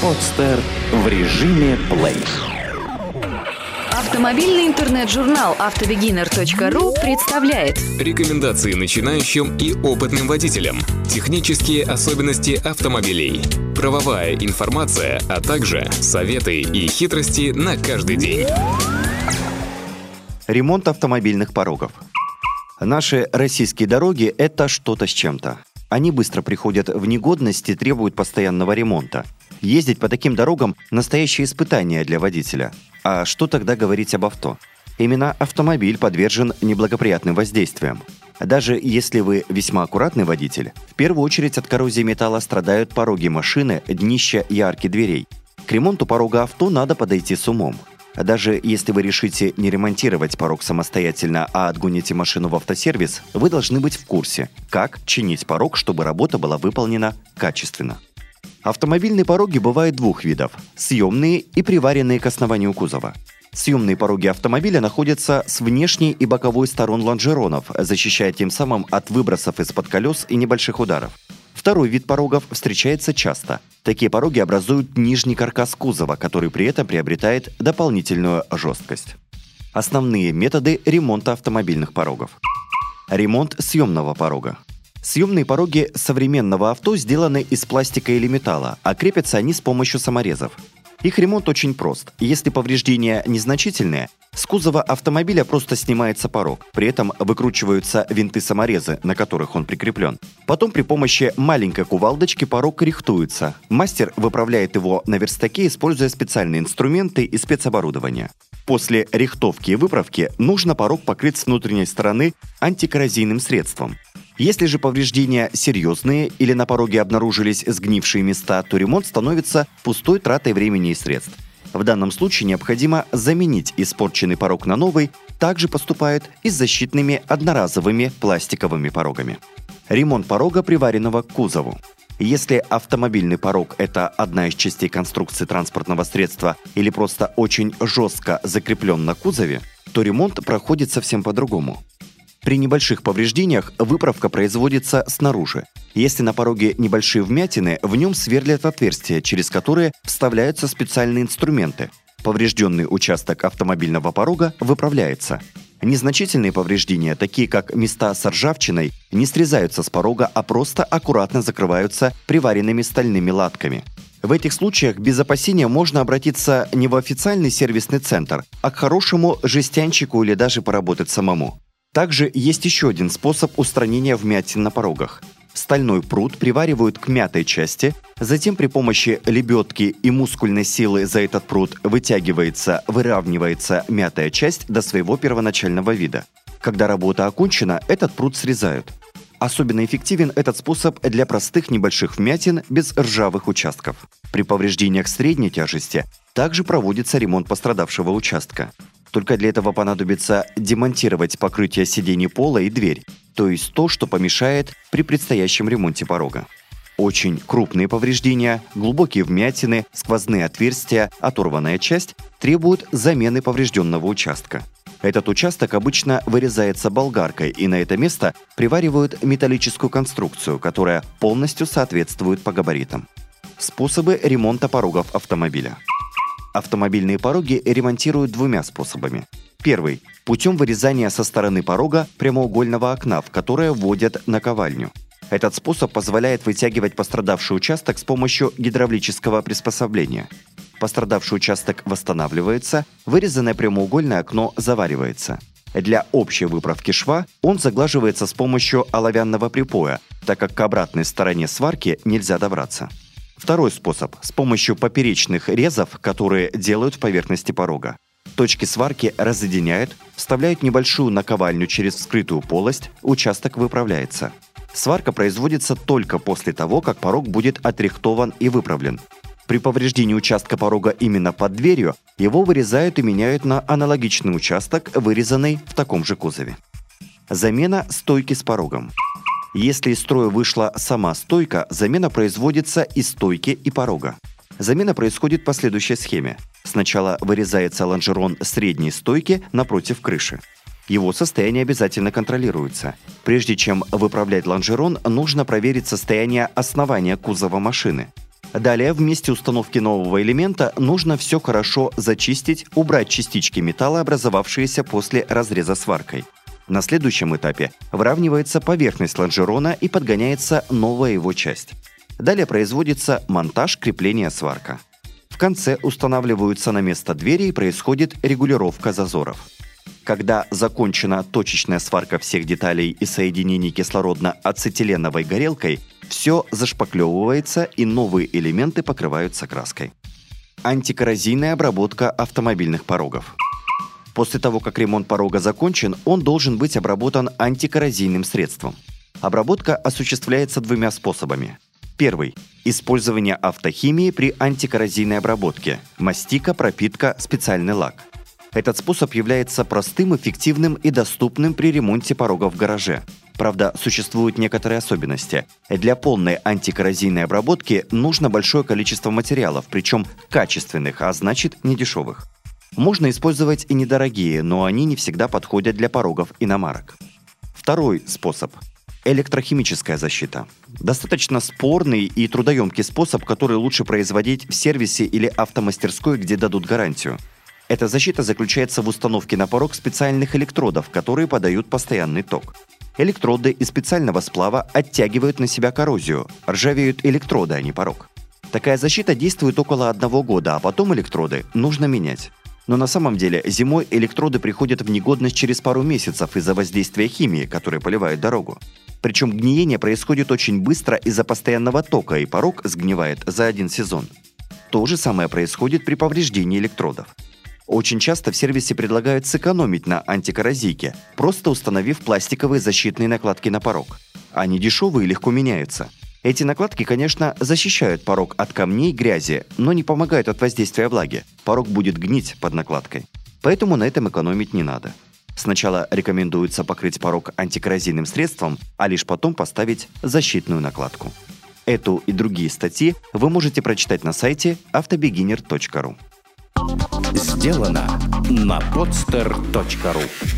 Подстер в режиме плей. Автомобильный интернет-журнал автобегинер.ру представляет Рекомендации начинающим и опытным водителям. Технические особенности автомобилей. Правовая информация, а также советы и хитрости на каждый день. Ремонт автомобильных порогов. Наши российские дороги – это что-то с чем-то. Они быстро приходят в негодность и требуют постоянного ремонта. Ездить по таким дорогам – настоящее испытание для водителя. А что тогда говорить об авто? Именно автомобиль подвержен неблагоприятным воздействиям. Даже если вы весьма аккуратный водитель, в первую очередь от коррозии металла страдают пороги машины, днища и арки дверей. К ремонту порога авто надо подойти с умом. Даже если вы решите не ремонтировать порог самостоятельно, а отгоните машину в автосервис, вы должны быть в курсе, как чинить порог, чтобы работа была выполнена качественно. Автомобильные пороги бывают двух видов – съемные и приваренные к основанию кузова. Съемные пороги автомобиля находятся с внешней и боковой сторон лонжеронов, защищая тем самым от выбросов из-под колес и небольших ударов. Второй вид порогов встречается часто. Такие пороги образуют нижний каркас кузова, который при этом приобретает дополнительную жесткость. Основные методы ремонта автомобильных порогов. Ремонт съемного порога. Съемные пороги современного авто сделаны из пластика или металла, а крепятся они с помощью саморезов. Их ремонт очень прост. Если повреждения незначительные, с кузова автомобиля просто снимается порог. При этом выкручиваются винты-саморезы, на которых он прикреплен. Потом при помощи маленькой кувалдочки порог рихтуется. Мастер выправляет его на верстаке, используя специальные инструменты и спецоборудование. После рихтовки и выправки нужно порог покрыть с внутренней стороны антикоррозийным средством. Если же повреждения серьезные или на пороге обнаружились сгнившие места, то ремонт становится пустой тратой времени и средств. В данном случае необходимо заменить испорченный порог на новый, также поступает и с защитными одноразовыми пластиковыми порогами. Ремонт порога, приваренного к кузову. Если автомобильный порог – это одна из частей конструкции транспортного средства или просто очень жестко закреплен на кузове, то ремонт проходит совсем по-другому. При небольших повреждениях выправка производится снаружи. Если на пороге небольшие вмятины, в нем сверлят отверстия, через которые вставляются специальные инструменты. Поврежденный участок автомобильного порога выправляется. Незначительные повреждения, такие как места с ржавчиной, не срезаются с порога, а просто аккуратно закрываются приваренными стальными латками. В этих случаях без опасения можно обратиться не в официальный сервисный центр, а к хорошему жестянщику или даже поработать самому. Также есть еще один способ устранения вмятин на порогах. Стальной пруд приваривают к мятой части, затем при помощи лебедки и мускульной силы за этот пруд вытягивается, выравнивается мятая часть до своего первоначального вида. Когда работа окончена, этот пруд срезают. Особенно эффективен этот способ для простых небольших вмятин без ржавых участков. При повреждениях средней тяжести также проводится ремонт пострадавшего участка. Только для этого понадобится демонтировать покрытие сидений пола и дверь, то есть то, что помешает при предстоящем ремонте порога. Очень крупные повреждения, глубокие вмятины, сквозные отверстия, оторванная часть требуют замены поврежденного участка. Этот участок обычно вырезается болгаркой, и на это место приваривают металлическую конструкцию, которая полностью соответствует по габаритам. Способы ремонта порогов автомобиля – Автомобильные пороги ремонтируют двумя способами. Первый – путем вырезания со стороны порога прямоугольного окна, в которое вводят наковальню. Этот способ позволяет вытягивать пострадавший участок с помощью гидравлического приспособления. Пострадавший участок восстанавливается, вырезанное прямоугольное окно заваривается. Для общей выправки шва он заглаживается с помощью оловянного припоя, так как к обратной стороне сварки нельзя добраться. Второй способ – с помощью поперечных резов, которые делают в поверхности порога. Точки сварки разъединяют, вставляют небольшую наковальню через вскрытую полость, участок выправляется. Сварка производится только после того, как порог будет отрихтован и выправлен. При повреждении участка порога именно под дверью его вырезают и меняют на аналогичный участок, вырезанный в таком же кузове. Замена стойки с порогом. Если из строя вышла сама стойка, замена производится и стойки, и порога. Замена происходит по следующей схеме. Сначала вырезается лонжерон средней стойки напротив крыши. Его состояние обязательно контролируется. Прежде чем выправлять лонжерон, нужно проверить состояние основания кузова машины. Далее, в месте установки нового элемента нужно все хорошо зачистить, убрать частички металла, образовавшиеся после разреза сваркой. На следующем этапе выравнивается поверхность лонжерона и подгоняется новая его часть. Далее производится монтаж крепления сварка. В конце устанавливаются на место двери и происходит регулировка зазоров. Когда закончена точечная сварка всех деталей и соединений кислородно-ацетиленовой горелкой, все зашпаклевывается и новые элементы покрываются краской. Антикоррозийная обработка автомобильных порогов. После того, как ремонт порога закончен, он должен быть обработан антикоррозийным средством. Обработка осуществляется двумя способами. Первый – использование автохимии при антикоррозийной обработке. Мастика, пропитка, специальный лак. Этот способ является простым, эффективным и доступным при ремонте порога в гараже. Правда, существуют некоторые особенности. Для полной антикоррозийной обработки нужно большое количество материалов, причем качественных, а значит недешевых. Можно использовать и недорогие, но они не всегда подходят для порогов иномарок. Второй способ – электрохимическая защита. Достаточно спорный и трудоемкий способ, который лучше производить в сервисе или автомастерской, где дадут гарантию. Эта защита заключается в установке на порог специальных электродов, которые подают постоянный ток. Электроды из специального сплава оттягивают на себя коррозию. Ржавеют электроды, а не порог. Такая защита действует около одного года, а потом электроды нужно менять. Но на самом деле зимой электроды приходят в негодность через пару месяцев из-за воздействия химии, которая поливает дорогу. Причем гниение происходит очень быстро из-за постоянного тока, и порог сгнивает за один сезон. То же самое происходит при повреждении электродов. Очень часто в сервисе предлагают сэкономить на антикоррозийке, просто установив пластиковые защитные накладки на порог. Они дешевые и легко меняются. Эти накладки, конечно, защищают порог от камней грязи, но не помогают от воздействия влаги. Порог будет гнить под накладкой. Поэтому на этом экономить не надо. Сначала рекомендуется покрыть порог антикоррозийным средством, а лишь потом поставить защитную накладку. Эту и другие статьи вы можете прочитать на сайте автобегинер.ру. Сделано на podster.ru